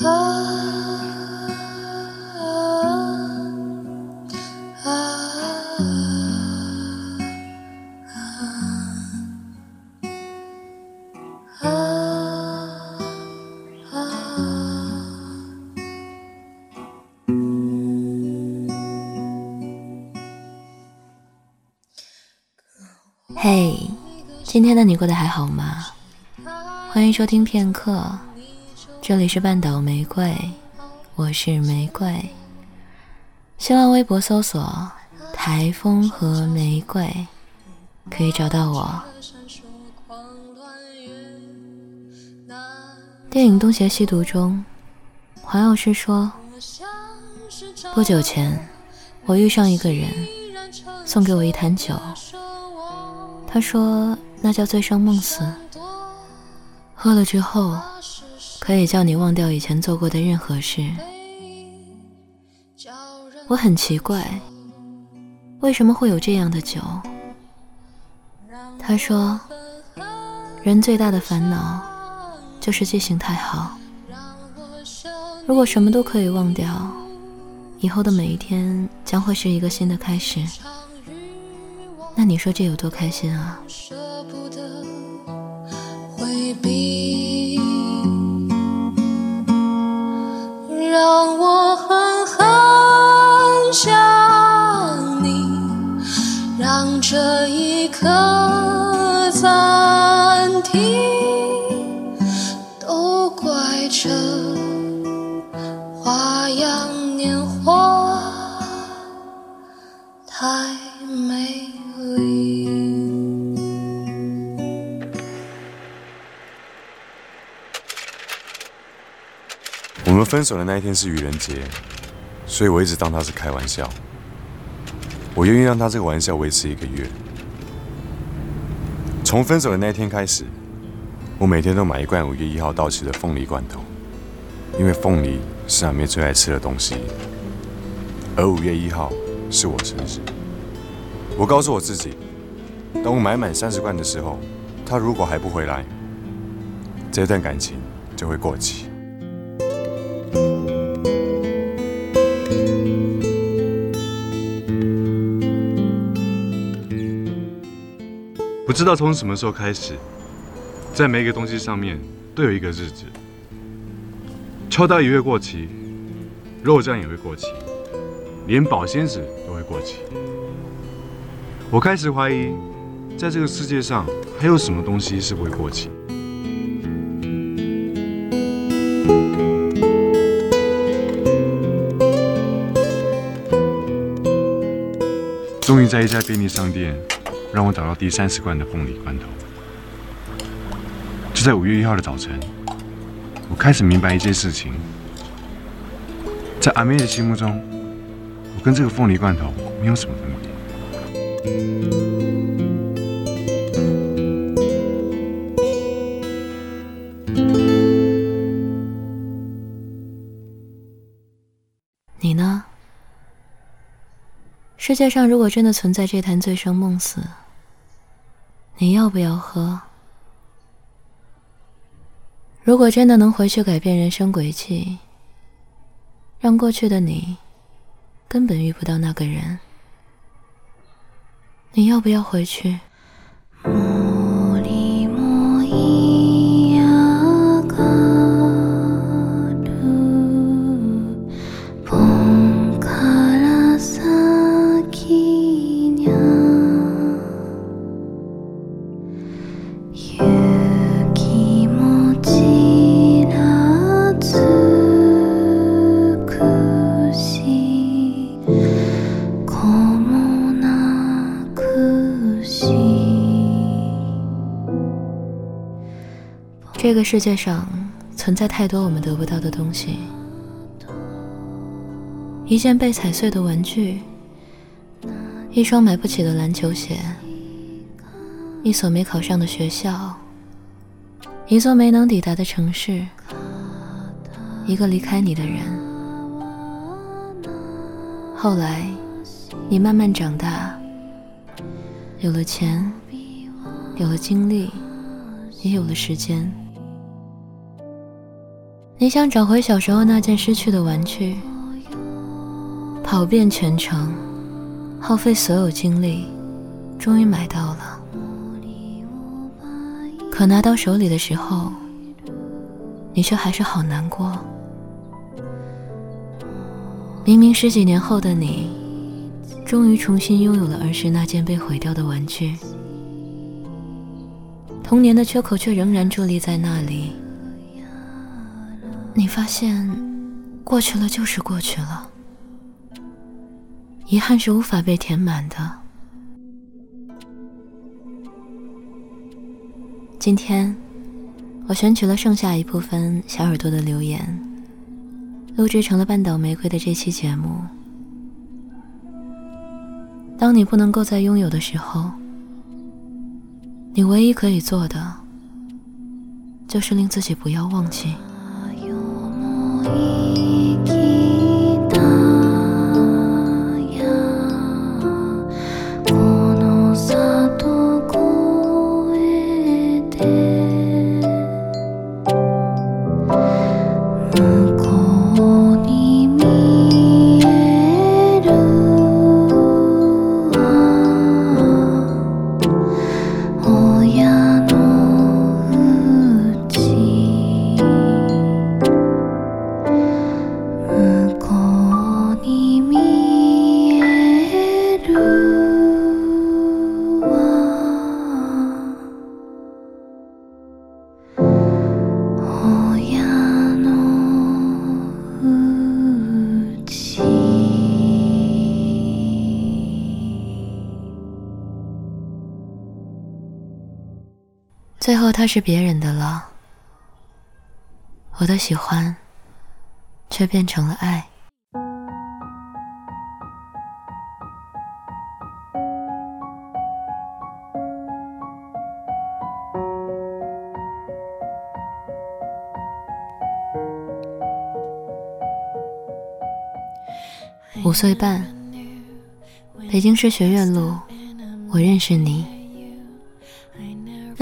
嘿，今天的你过得还好吗？欢迎收听片刻，这里是半岛玫瑰，我是玫瑰。新浪微博搜索“台风和玫瑰”，可以找到我。电影《东邪西毒》中，黄药师说：“不久前，我遇上一个人，送给我一坛酒。”他说：“那叫醉生梦死，喝了之后，可以叫你忘掉以前做过的任何事。”我很奇怪，为什么会有这样的酒？他说：“人最大的烦恼就是记性太好。如果什么都可以忘掉，以后的每一天将会是一个新的开始。”那你说这有多开心啊？让我狠狠想你，让这一刻分手的那一天是愚人节，所以我一直当他是开玩笑。我愿意让他这个玩笑维持一个月。从分手的那一天开始，我每天都买一罐五月一号到期的凤梨罐头，因为凤梨是阿妹最爱吃的东西，而五月一号是我生日。我告诉我自己，等我买满三十罐的时候，他如果还不回来，这段感情就会过期。知道从什么时候开始，在每一个东西上面都有一个日子。秋刀鱼会过期，肉酱也会过期，连保鲜纸都会过期。我开始怀疑，在这个世界上还有什么东西是不会过期。终于在一家便利商店。让我找到第三十罐的凤梨罐头。就在五月一号的早晨，我开始明白一件事情：在阿妹的心目中，我跟这个凤梨罐头没有什么分别。世界上如果真的存在这坛醉生梦死，你要不要喝？如果真的能回去改变人生轨迹，让过去的你根本遇不到那个人，你要不要回去？这个世界上存在太多我们得不到的东西：一件被踩碎的玩具，一双买不起的篮球鞋，一所没考上的学校，一座没能抵达的城市，一个离开你的人。后来，你慢慢长大，有了钱，有了精力，也有了时间。你想找回小时候那件失去的玩具，跑遍全城，耗费所有精力，终于买到了。可拿到手里的时候，你却还是好难过。明明十几年后的你，终于重新拥有了儿时那件被毁掉的玩具，童年的缺口却仍然伫立在那里。你发现，过去了就是过去了，遗憾是无法被填满的。今天，我选取了剩下一部分小耳朵的留言。录制成了半岛玫瑰的这期节目。当你不能够再拥有的时候，你唯一可以做的，就是令自己不要忘记。最后，他是别人的了。我的喜欢，却变成了爱。五岁半，北京市学院路，我认识你。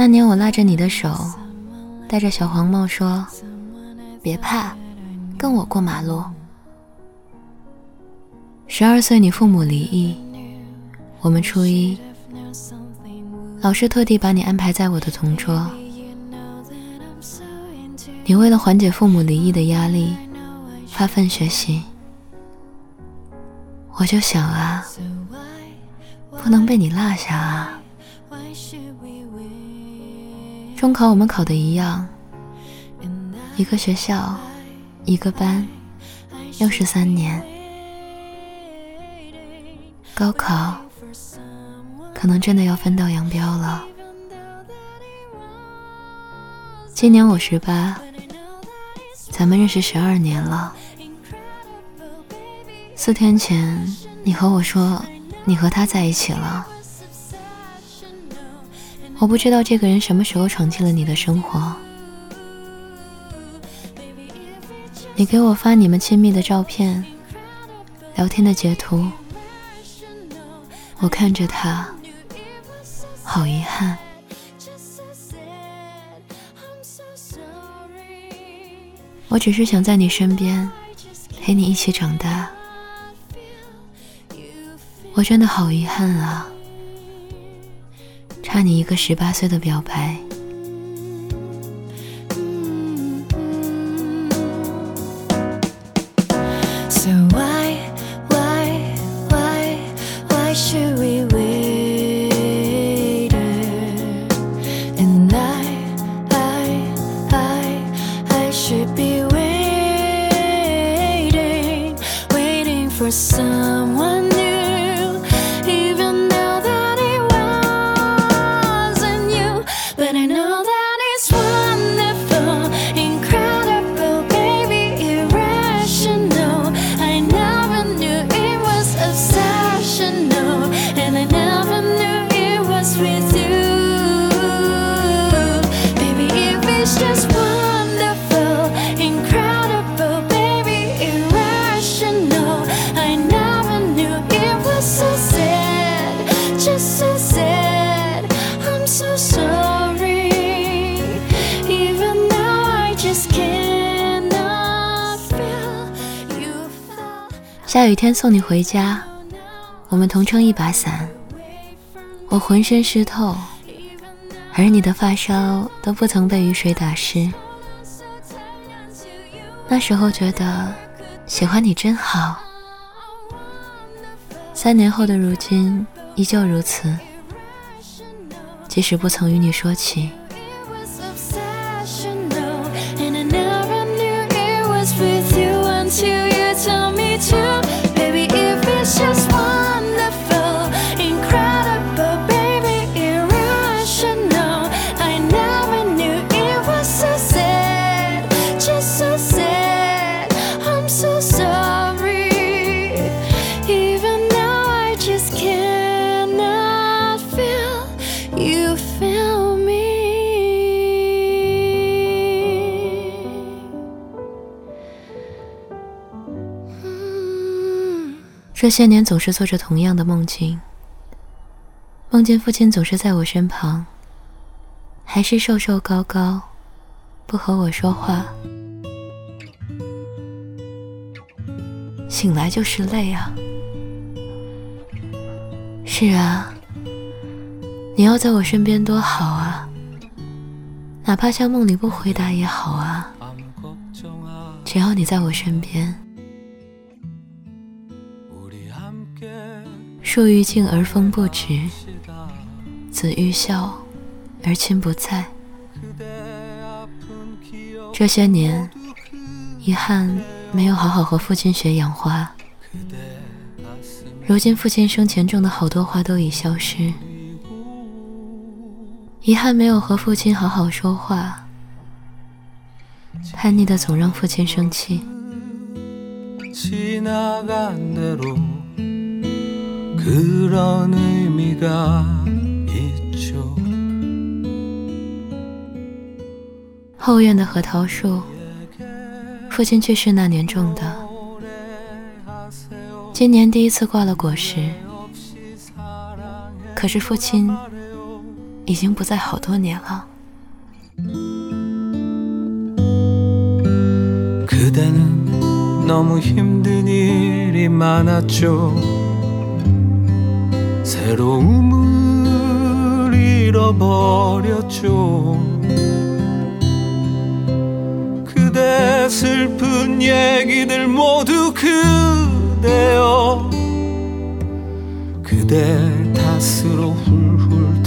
那年我拉着你的手，戴着小黄帽说：“别怕，跟我过马路。”十二岁你父母离异，我们初一，老师特地把你安排在我的同桌。你为了缓解父母离异的压力，发奋学习。我就想啊，不能被你落下啊。中考我们考的一样，一个学校，一个班，又是三年。高考可能真的要分道扬镳了。今年我十八，咱们认识十二年了。四天前，你和我说你和他在一起了。我不知道这个人什么时候闯进了你的生活。你给我发你们亲密的照片、聊天的截图，我看着他，好遗憾。我只是想在你身边，陪你一起长大。我真的好遗憾啊。那你一个十八岁的表白。下雨天送你回家，我们同撑一把伞。我浑身湿透，而你的发梢都不曾被雨水打湿。那时候觉得喜欢你真好。三年后的如今依旧如此，即使不曾与你说起。这些年总是做着同样的梦境，梦见父亲总是在我身旁，还是瘦瘦高高，不和我说话。醒来就是累啊！是啊，你要在我身边多好啊！哪怕像梦里不回答也好啊，只要你在我身边。树欲静而风不止，子欲孝而亲不在。这些年，遗憾没有好好和父亲学养花。如今父亲生前种的好多花都已消失，遗憾没有和父亲好好说话，叛逆的总让父亲生气。后院的核桃树，父亲去世那年种的，今年第一次挂了果实。可是父亲已经不在好多年了。새로움을잃어버렸죠그대슬픈얘기들모두그대여그대탓으로훌훌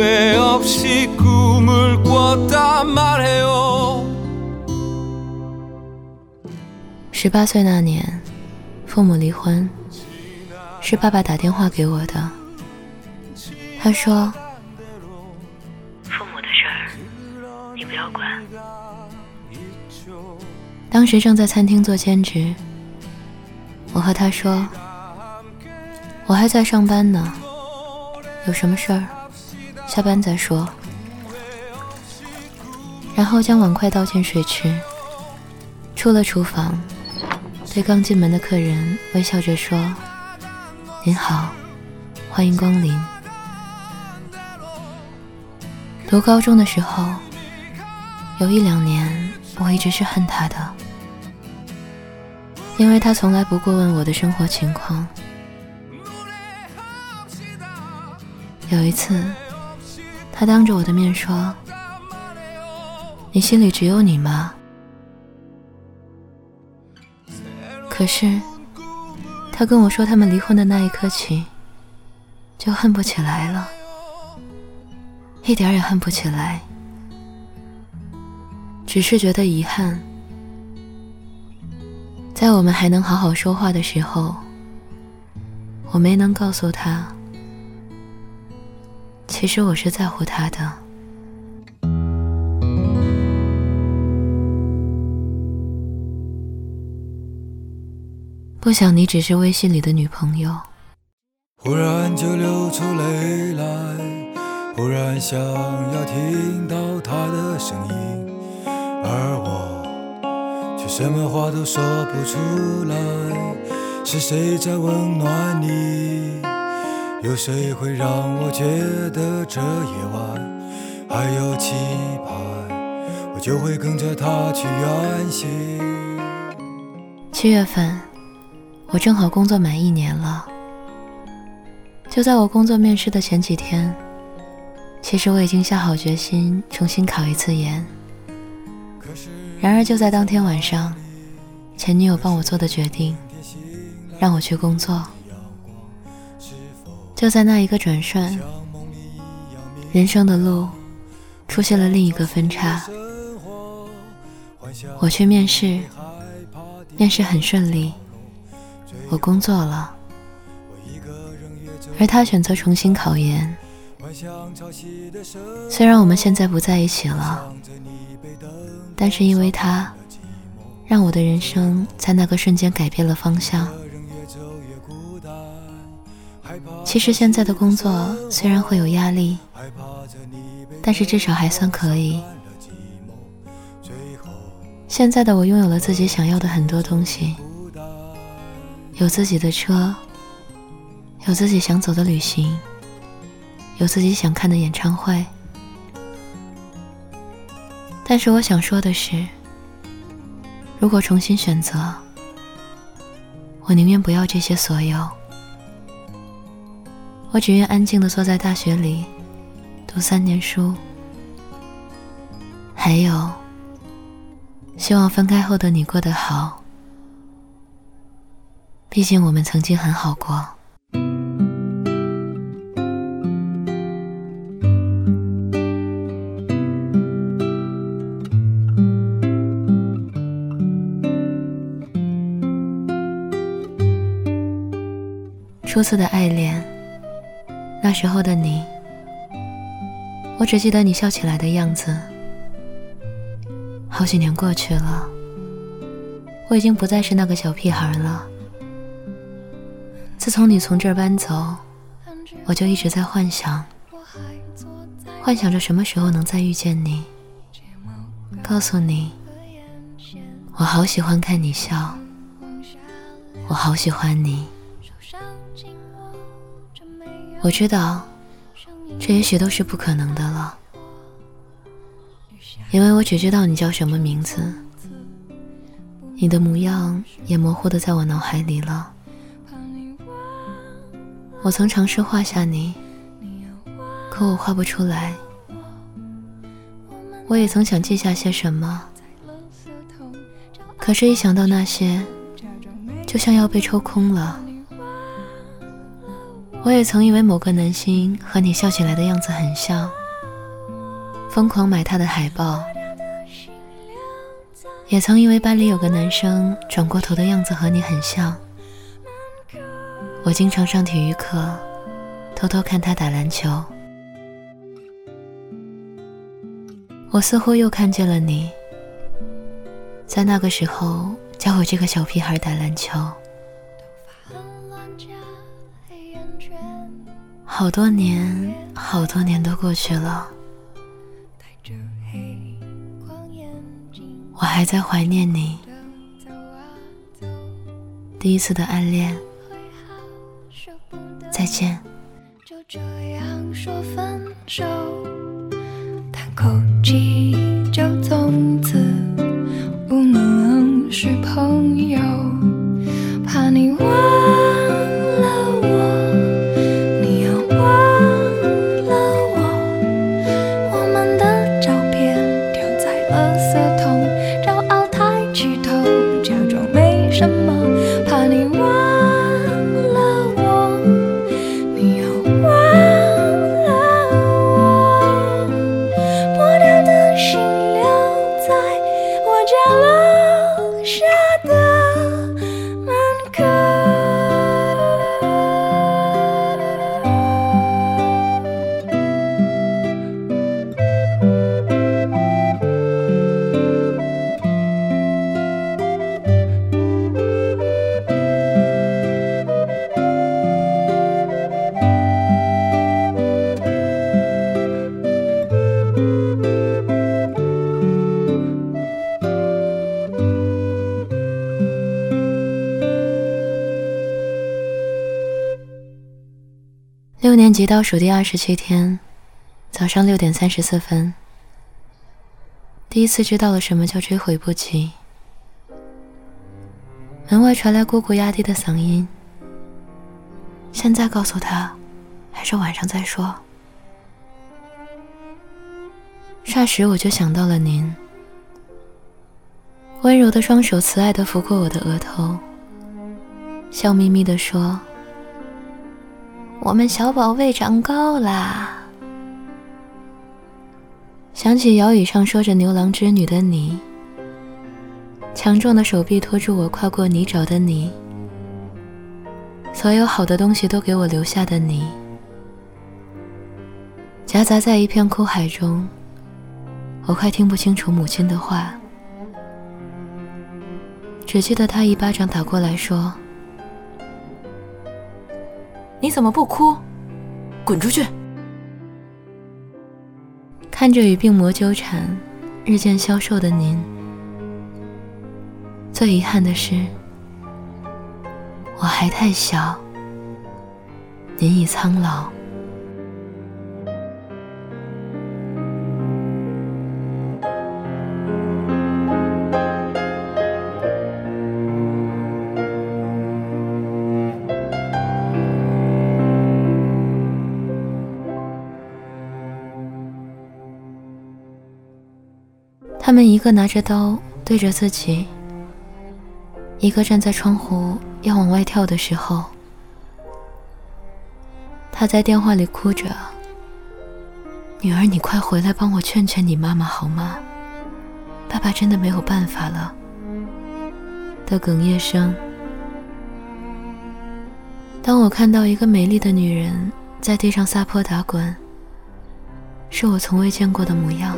후회 없이 꿈을 꿨단 말해요 18岁那年，父母离婚。是爸爸打电话给我的。他说：“父母的事儿，你不要管。”当时正在餐厅做兼职，我和他说：“我还在上班呢，有什么事儿， 下班再说。”然后将碗筷倒进水池，出了厨房，对刚进门的客人微笑着说。您好，欢迎光临。读高中的时候，有一两年，我一直是恨他的，因为他从来不过问我的生活情况。有一次，他当着我的面说：“你心里只有你吗？”可是。他跟我说，他们离婚的那一刻起，就恨不起来了，一点也恨不起来，只是觉得遗憾。在我们还能好好说话的时候，我没能告诉他，其实我是在乎他的。不想你只是微信里的女朋友。忽然就流出泪来，忽然想要听到他的声音，而我却什么话都说不出来。是谁在温暖你？有谁会让我觉得这夜晚还有期盼？我就会跟着他去远行。七月份。我正好工作满一年了，就在我工作面试的前几天，其实我已经下好决心重新考一次研。然而就在当天晚上，前女友帮我做的决定，让我去工作。就在那一个转瞬，人生的路出现了另一个分叉。我去面试，面试很顺利。我工作了，而他选择重新考研。虽然我们现在不在一起了，但是因为他，让我的人生在那个瞬间改变了方向。其实现在的工作虽然会有压力，但是至少还算可以。现在的我拥有了自己想要的很多东西。有自己的车，有自己想走的旅行，有自己想看的演唱会。但是我想说的是，如果重新选择，我宁愿不要这些所有。我只愿安静的坐在大学里，读三年书。还有，希望分开后的你过得好。毕竟我们曾经很好过。初次的爱恋，那时候的你，我只记得你笑起来的样子。好几年过去了，我已经不再是那个小屁孩了。自从你从这儿搬走，我就一直在幻想，幻想着什么时候能再遇见你。告诉你，我好喜欢看你笑，我好喜欢你。我知道，这也许都是不可能的了，因为我只知道你叫什么名字，你的模样也模糊的在我脑海里了。我曾尝试画下你，可我画不出来。我也曾想记下些什么，可是，一想到那些，就像要被抽空了。我也曾以为某个男星和你笑起来的样子很像，疯狂买他的海报。也曾以为班里有个男生转过头的样子和你很像。我经常上体育课，偷偷看他打篮球。我似乎又看见了你，在那个时候教我这个小屁孩打篮球。好多年，好多年都过去了，我还在怀念你，第一次的暗恋。再见。就这样说分手，叹口气，就从此不能是朋友，面积倒数第二十七天，早上六点三十四分，第一次知道了什么叫追悔不及。门外传来姑姑压低的嗓音：“现在告诉他，还是晚上再说？”霎时我就想到了您，温柔的双手慈爱的拂过我的额头，笑眯眯的说。我们小宝贝长高啦！想起摇椅上说着牛郎织女的你，强壮的手臂托住我跨过泥沼的你，所有好的东西都给我留下的你，夹杂在一片哭海中，我快听不清楚母亲的话，只记得他一巴掌打过来说。你怎么不哭？滚出去！看着与病魔纠缠、日渐消瘦的您，最遗憾的是，我还太小，您已苍老。他们一个拿着刀对着自己，一个站在窗户要往外跳的时候，他在电话里哭着：“女儿，你快回来帮我劝劝你妈妈好吗？爸爸真的没有办法了。”的哽咽声。当我看到一个美丽的女人在地上撒泼打滚，是我从未见过的模样。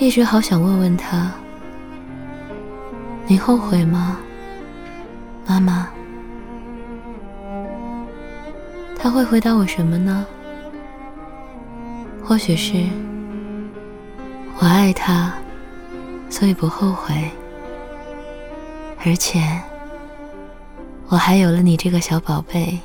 一直好想问问他：“你后悔吗，妈妈？”他会回答我什么呢？或许是我爱他，所以不后悔，而且我还有了你这个小宝贝。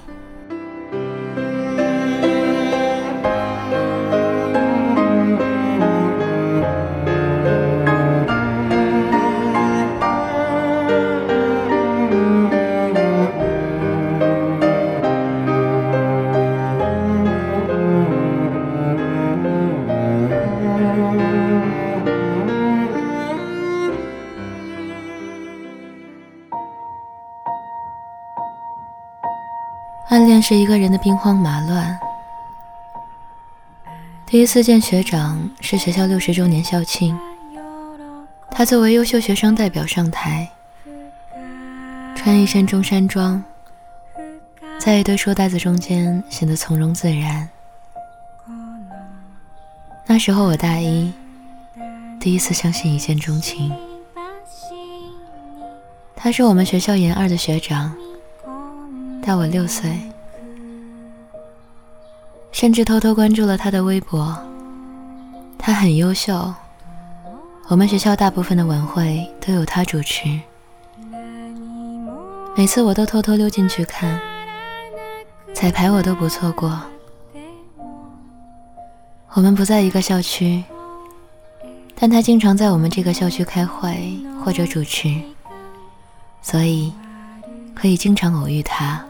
是一个人的兵荒马乱。第一次见学长是学校六十周年校庆，他作为优秀学生代表上台，穿一身中山装，在一堆书袋子中间显得从容自然。那时候我大一，第一次相信一见钟情。他是我们学校研二的学长。大我六岁，甚至偷偷关注了他的微博。他很优秀，我们学校大部分的晚会都有他主持。每次我都偷偷溜进去看，彩排我都不错过。我们不在一个校区，但他经常在我们这个校区开会或者主持，所以可以经常偶遇他。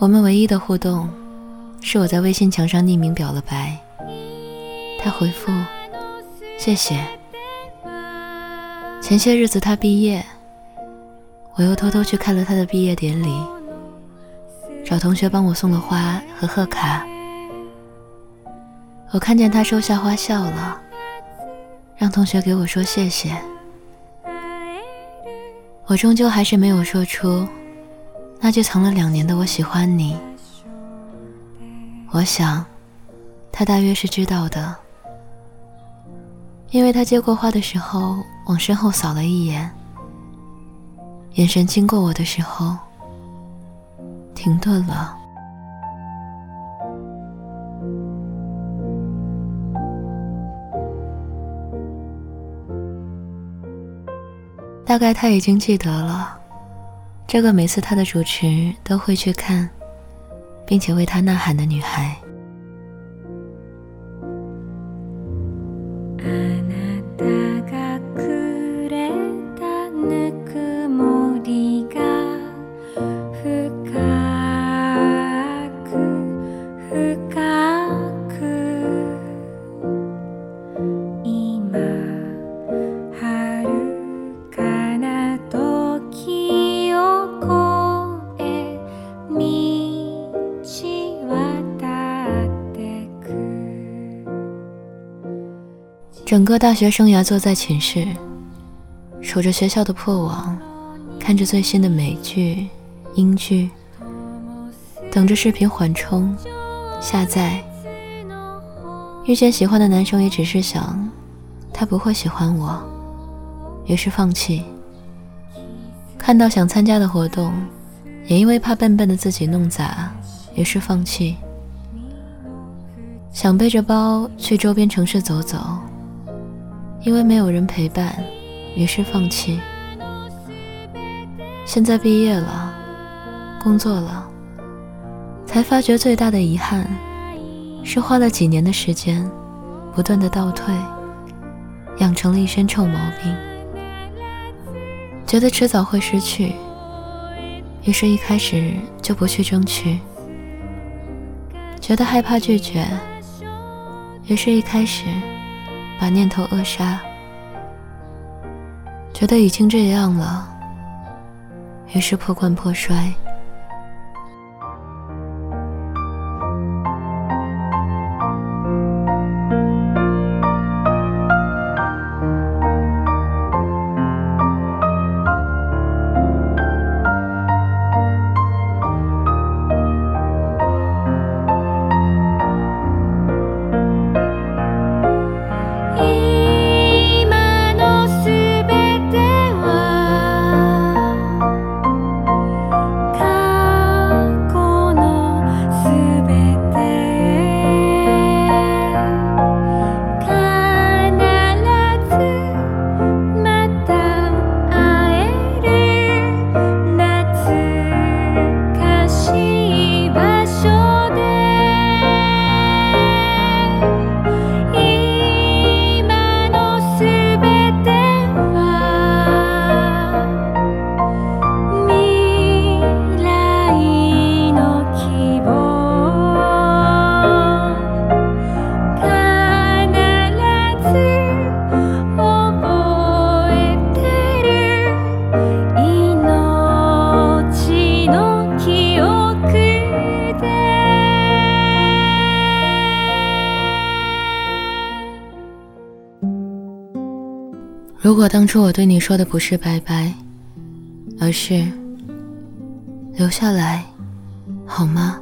我们唯一的互动，是我在微信墙上匿名表了白，他回复谢谢。前些日子他毕业，我又偷偷去看了他的毕业典礼，找同学帮我送了花和贺卡。我看见他收下花笑了，让同学给我说谢谢。我终究还是没有说出。那就藏了两年的我喜欢你，我想，他大约是知道的，因为他接过花的时候往身后扫了一眼，眼神经过我的时候停顿了。大概他已经记得了。这个每次他的主持都会去看，并且为他呐喊的女孩。整个大学生涯坐在寝室，守着学校的破网，看着最新的美剧、英剧，等着视频缓冲、下载。遇见喜欢的男生，也只是想他不会喜欢我，于是放弃。看到想参加的活动，也因为怕笨笨的自己弄砸，于是放弃。想背着包去周边城市走走。因为没有人陪伴，于是放弃。现在毕业了，工作了，才发觉最大的遗憾是花了几年的时间，不断的倒退，养成了一身臭毛病。觉得迟早会失去，于是一开始就不去争取。觉得害怕拒绝，于是一开始。把念头扼杀，觉得已经这样了，于是破罐破摔。如果当初我对你说的不是拜拜，而是留下来，好吗？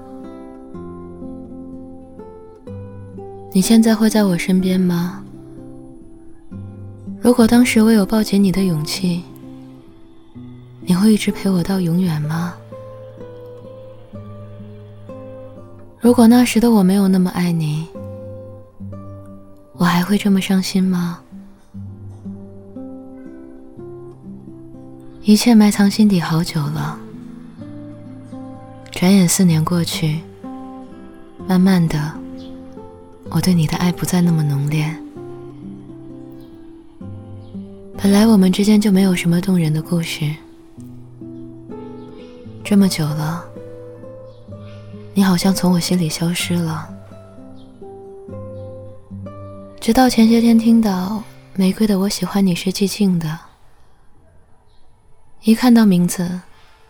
你现在会在我身边吗？如果当时我有抱紧你的勇气，你会一直陪我到永远吗？如果那时的我没有那么爱你，我还会这么伤心吗？一切埋藏心底好久了，转眼四年过去，慢慢的，我对你的爱不再那么浓烈。本来我们之间就没有什么动人的故事，这么久了，你好像从我心里消失了。直到前些天听到玫瑰的《我喜欢你是寂静的》。一看到名字，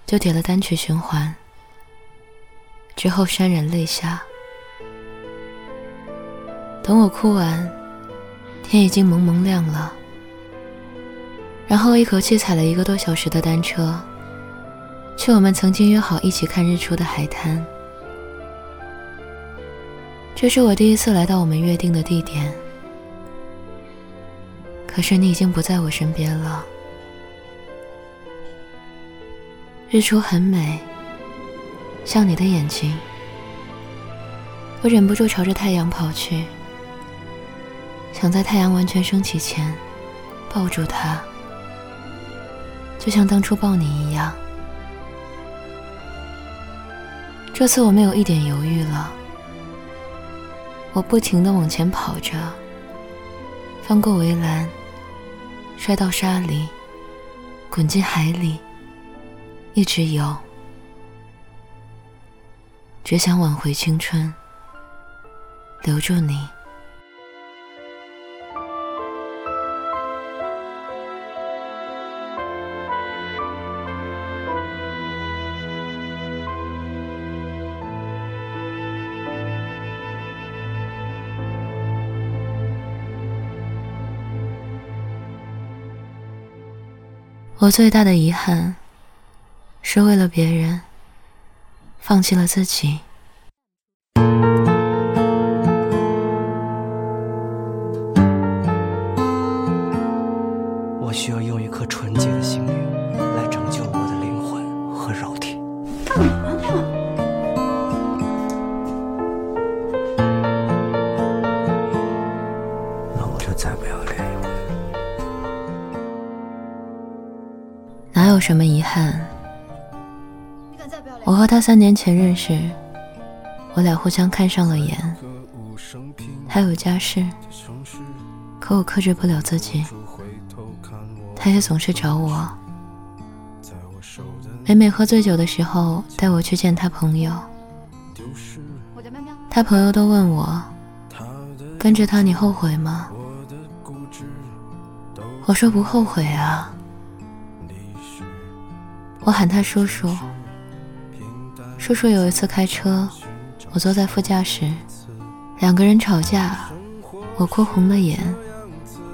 就点了单曲循环。之后潸然泪下。等我哭完，天已经蒙蒙亮了。然后一口气踩了一个多小时的单车，去我们曾经约好一起看日出的海滩。这是我第一次来到我们约定的地点，可是你已经不在我身边了。日出很美，像你的眼睛。我忍不住朝着太阳跑去，想在太阳完全升起前抱住它，就像当初抱你一样。这次我没有一点犹豫了，我不停地往前跑着，翻过围栏，摔到沙里，滚进海里，一直有，只想挽回青春，留住你。我最大的遗憾，是为了别人，放弃了自己。我需要用一颗纯洁的心灵来拯救我的灵魂和肉体。那我就再不要恋一回。哪有什么遗憾？我和他三年前认识，我俩互相看上了眼，他有家室，可我克制不了自己。他也总是找我，每每喝醉酒的时候带我去见他朋友，他朋友都问我，跟着他你后悔吗？我说不后悔啊。我喊他叔叔。叔叔有一次开车，我坐在副驾驶，两个人吵架，我哭红了眼，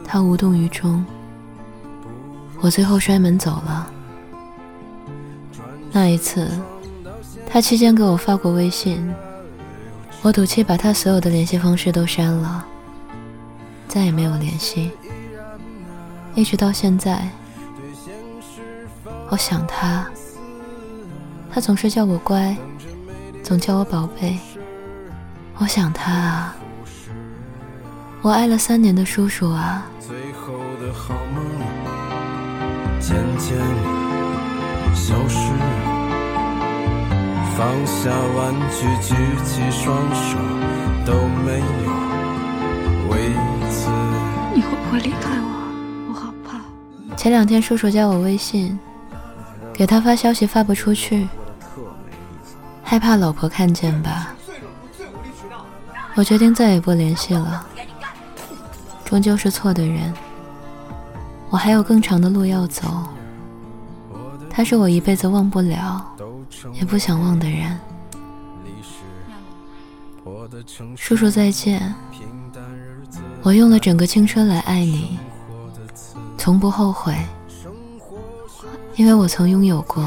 他无动于衷。我最后摔门走了。那一次，他期间给我发过微信，我赌气把他所有的联系方式都删了，再也没有联系。一直到现在，我想他。他总是叫我乖，总叫我宝贝。我想他啊，我爱了三年的叔叔啊。最后的好梦渐渐消失，放下玩具，举起双手都没有为此。你会不会离开我？我好怕。前两天叔叔加我微信，给他发消息发不出去。害怕老婆看见吧，我决定再也不联系了。终究是错的人，我还有更长的路要走。他是我一辈子忘不了，也不想忘的人。叔叔再见，我用了整个青春来爱你，从不后悔，因为我曾拥有过。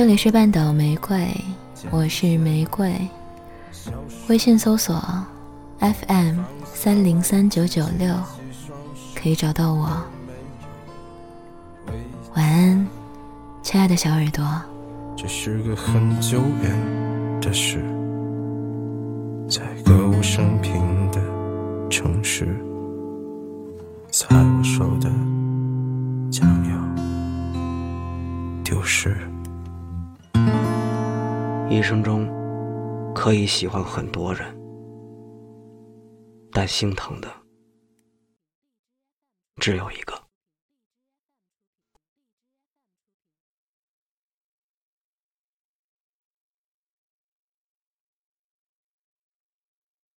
这里是半岛玫瑰，我是玫瑰。微信搜索 FM 三零三九九六，可以找到我。晚安，亲爱的小耳朵。这是个很久远的事，可以喜欢很多人，但心疼的只有一个。